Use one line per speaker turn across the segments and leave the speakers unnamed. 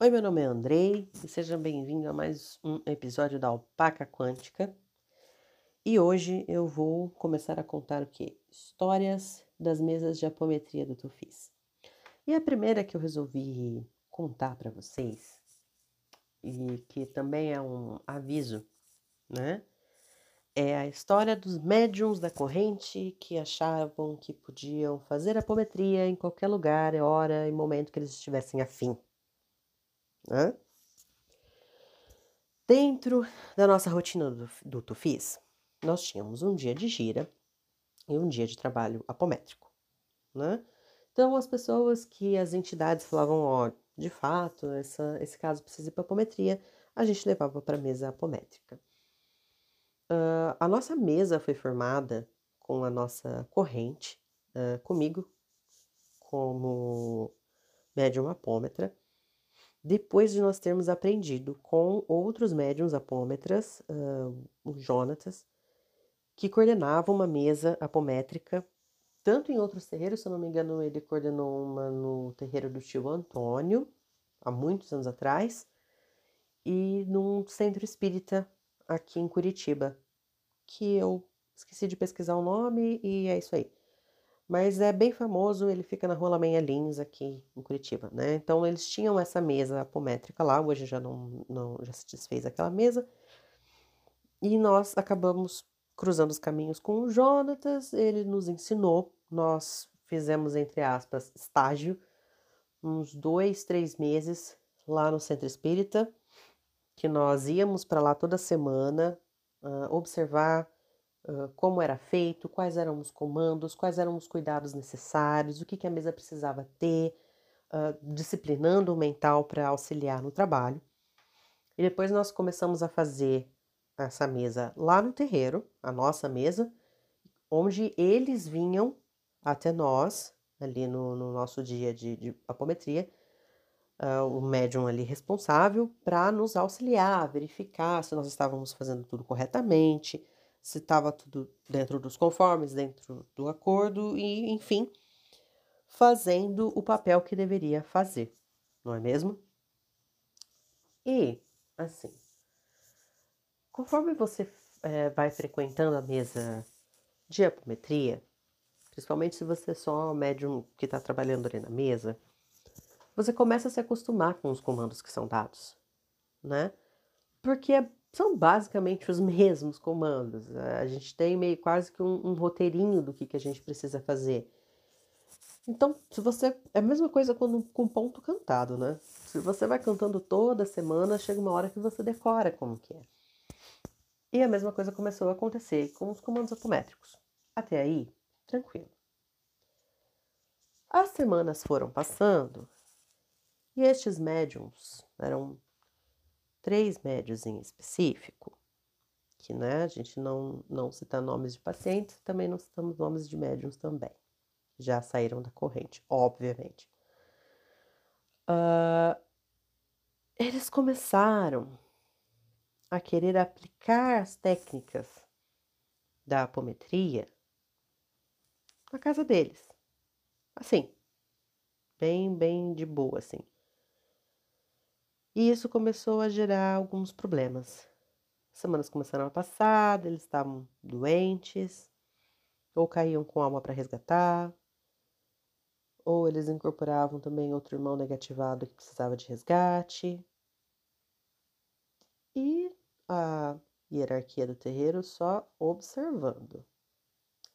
Oi, meu nome é Andrei e seja bem-vindo a mais um episódio da Alpaca Quântica. E hoje eu vou começar a contar o que? Histórias das mesas de apometria do Tufis. E a primeira que eu resolvi contar para vocês, e que também é um aviso, né? É a história dos médiums da corrente que achavam que podiam fazer apometria em qualquer lugar, hora e momento que eles estivessem afim. Né? Dentro da nossa rotina do, do Tufis, nós tínhamos um dia de gira e um dia de trabalho apométrico. Né? Então, as pessoas que as entidades falavam, ó, de fato, essa, esse caso precisa ir para apometria, a gente levava para a mesa apométrica. Uh, a nossa mesa foi formada com a nossa corrente, uh, comigo, como médium apômetra, depois de nós termos aprendido com outros médiums apômetras, uh, o Jonatas, que coordenavam uma mesa apométrica, tanto em outros terreiros, se eu não me engano, ele coordenou uma no terreiro do tio Antônio, há muitos anos atrás, e num centro espírita aqui em Curitiba, que eu esqueci de pesquisar o nome e é isso aí. Mas é bem famoso, ele fica na Rua Lamenha Lins, aqui em Curitiba, né? Então eles tinham essa mesa apométrica lá, hoje já não, não já se desfez aquela mesa. E nós acabamos cruzando os caminhos com o Jonatas, ele nos ensinou, nós fizemos, entre aspas, estágio, uns dois, três meses lá no Centro Espírita, que nós íamos para lá toda semana uh, observar como era feito, quais eram os comandos, quais eram os cuidados necessários, o que, que a mesa precisava ter, uh, disciplinando o mental para auxiliar no trabalho. E depois nós começamos a fazer essa mesa lá no terreiro, a nossa mesa, onde eles vinham até nós, ali no, no nosso dia de, de apometria, uh, o médium ali responsável para nos auxiliar, verificar se nós estávamos fazendo tudo corretamente, se estava tudo dentro dos conformes, dentro do acordo e, enfim, fazendo o papel que deveria fazer, não é mesmo? E, assim, conforme você é, vai frequentando a mesa de apometria, principalmente se você é só médium que está trabalhando ali na mesa, você começa a se acostumar com os comandos que são dados, né? Porque são basicamente os mesmos comandos. A gente tem meio quase que um, um roteirinho do que, que a gente precisa fazer. Então, se você. É a mesma coisa quando, com ponto cantado, né? Se você vai cantando toda semana, chega uma hora que você decora como que é. E a mesma coisa começou a acontecer com os comandos autométricos. Até aí, tranquilo. As semanas foram passando e estes médiums eram três médios em específico, que né, a gente não, não cita nomes de pacientes, também não citamos nomes de médiums também. Já saíram da corrente, obviamente. Uh, eles começaram a querer aplicar as técnicas da apometria na casa deles. Assim, bem, bem de boa, assim. E isso começou a gerar alguns problemas. As semanas começaram a passar, eles estavam doentes, ou caíam com alma para resgatar, ou eles incorporavam também outro irmão negativado que precisava de resgate. E a hierarquia do terreiro só observando.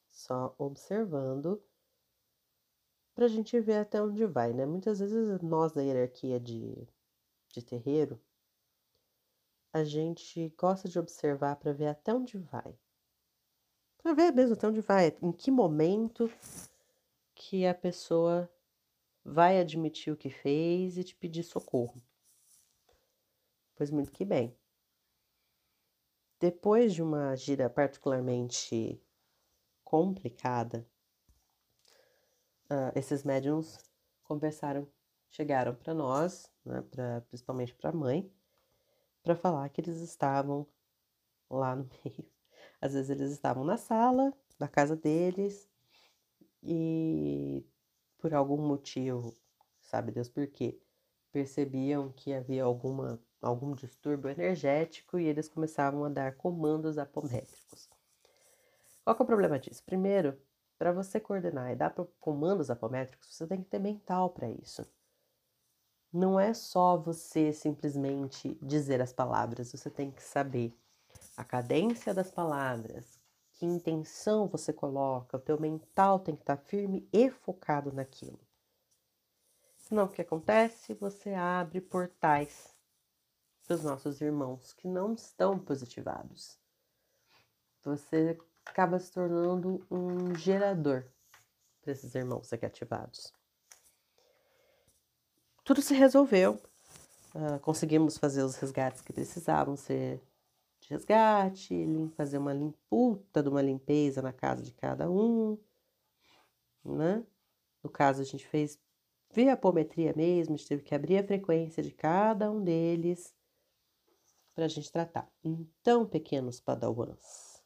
Só observando para a gente ver até onde vai, né? Muitas vezes nós da hierarquia de de terreiro, a gente gosta de observar para ver até onde vai. Para ver mesmo até onde vai, em que momento que a pessoa vai admitir o que fez e te pedir socorro. Pois muito que bem. Depois de uma gira particularmente complicada, uh, esses médiums conversaram chegaram para nós, né, pra, principalmente para a mãe, para falar que eles estavam lá no meio. Às vezes eles estavam na sala da casa deles e por algum motivo, sabe Deus por quê, percebiam que havia alguma, algum distúrbio energético e eles começavam a dar comandos apométricos. Qual é o problema disso? Primeiro, para você coordenar e dar comandos apométricos, você tem que ter mental para isso. Não é só você simplesmente dizer as palavras, você tem que saber a cadência das palavras, que intenção você coloca, o teu mental tem que estar tá firme e focado naquilo. Senão o que acontece? Você abre portais para os nossos irmãos que não estão positivados. Você acaba se tornando um gerador para esses irmãos aqui ativados. Tudo se resolveu. Uh, conseguimos fazer os resgates que precisavam ser de resgate, fazer uma limputa de uma limpeza na casa de cada um, né? No caso, a gente fez via apometria mesmo, a gente teve que abrir a frequência de cada um deles para a gente tratar. Então, pequenos padawans,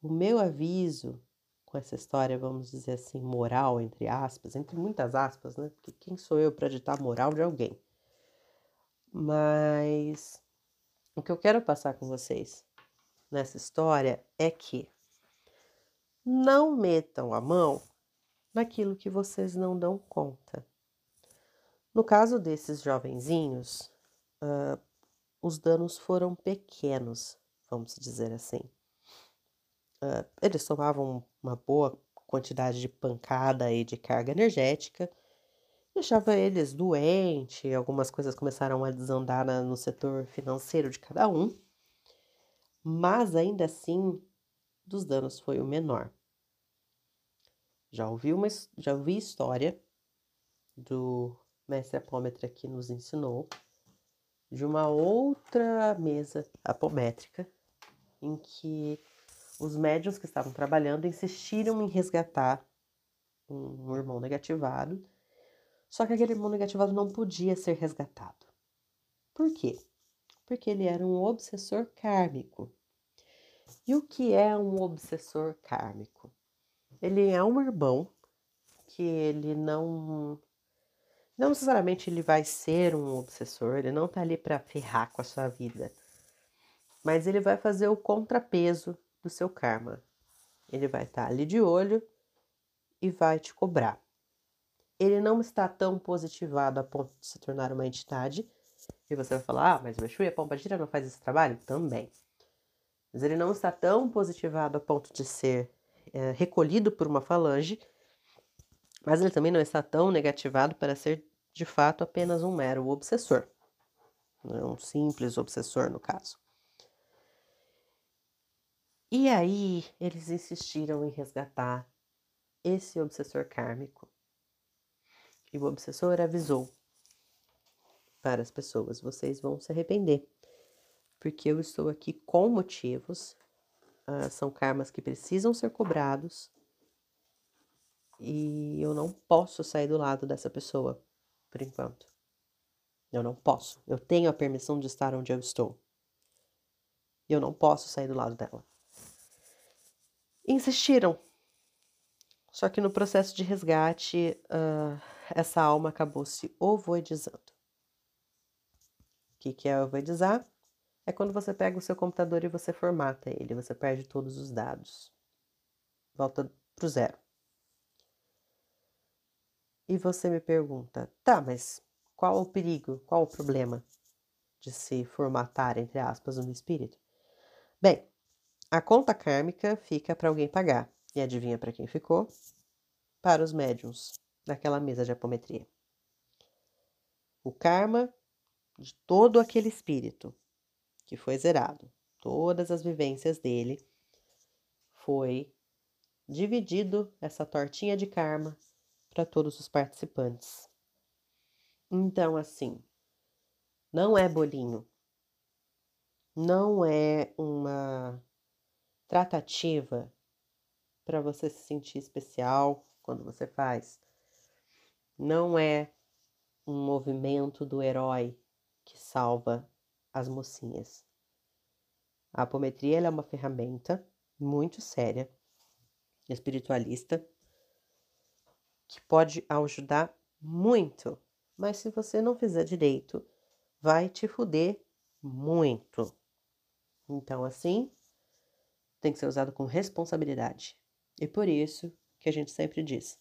o meu aviso com essa história, vamos dizer assim, moral, entre aspas, entre muitas aspas, né? Porque quem sou eu para ditar moral de alguém? Mas o que eu quero passar com vocês nessa história é que não metam a mão naquilo que vocês não dão conta. No caso desses jovenzinhos, uh, os danos foram pequenos, vamos dizer assim. Uh, eles tomavam uma boa quantidade de pancada e de carga energética, deixava eles doentes, algumas coisas começaram a desandar na, no setor financeiro de cada um, mas ainda assim, dos danos foi o menor. Já ouvi, uma, já ouvi história do mestre apômetra que nos ensinou de uma outra mesa apométrica em que os médios que estavam trabalhando insistiram em resgatar um irmão negativado, só que aquele irmão negativado não podia ser resgatado. Por quê? Porque ele era um obsessor kármico. E o que é um obsessor kármico? Ele é um irmão que ele não não necessariamente ele vai ser um obsessor, ele não tá ali para ferrar com a sua vida. Mas ele vai fazer o contrapeso do seu karma. Ele vai estar ali de olho e vai te cobrar. Ele não está tão positivado a ponto de se tornar uma entidade. E você vai falar, ah, mas o Exu e a Pombagira não faz esse trabalho? Também. Mas ele não está tão positivado a ponto de ser é, recolhido por uma falange, mas ele também não está tão negativado para ser, de fato, apenas um mero obsessor. É um simples obsessor, no caso. E aí eles insistiram em resgatar esse obsessor kármico. E o obsessor avisou para as pessoas: vocês vão se arrepender, porque eu estou aqui com motivos, uh, são karmas que precisam ser cobrados, e eu não posso sair do lado dessa pessoa por enquanto. Eu não posso. Eu tenho a permissão de estar onde eu estou. Eu não posso sair do lado dela. Insistiram. Só que no processo de resgate, uh, essa alma acabou se ovoidizando. O que, que é ovoidizar? É quando você pega o seu computador e você formata ele, você perde todos os dados. Volta para o zero. E você me pergunta, tá, mas qual o perigo, qual o problema de se formatar, entre aspas, um espírito? Bem, a conta kármica fica para alguém pagar. E adivinha para quem ficou? Para os médiums daquela mesa de apometria. O karma de todo aquele espírito que foi zerado, todas as vivências dele, foi dividido essa tortinha de karma para todos os participantes. Então, assim, não é bolinho, não é uma tratativa para você se sentir especial quando você faz. Não é um movimento do herói que salva as mocinhas. A apometria é uma ferramenta muito séria, espiritualista, que pode ajudar muito, mas se você não fizer direito, vai te fuder muito. Então, assim, tem que ser usado com responsabilidade. E por isso que a gente sempre diz: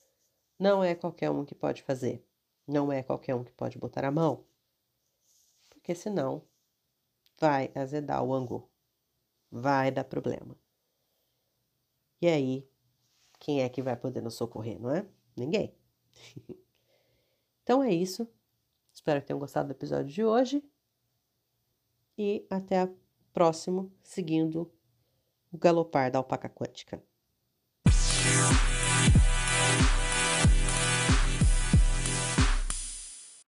não é qualquer um que pode fazer, não é qualquer um que pode botar a mão, porque senão vai azedar o angu, vai dar problema. E aí, quem é que vai poder nos socorrer, não é? Ninguém. então é isso. Espero que tenham gostado do episódio de hoje. E até o próximo, seguindo o galopar da alpaca quântica.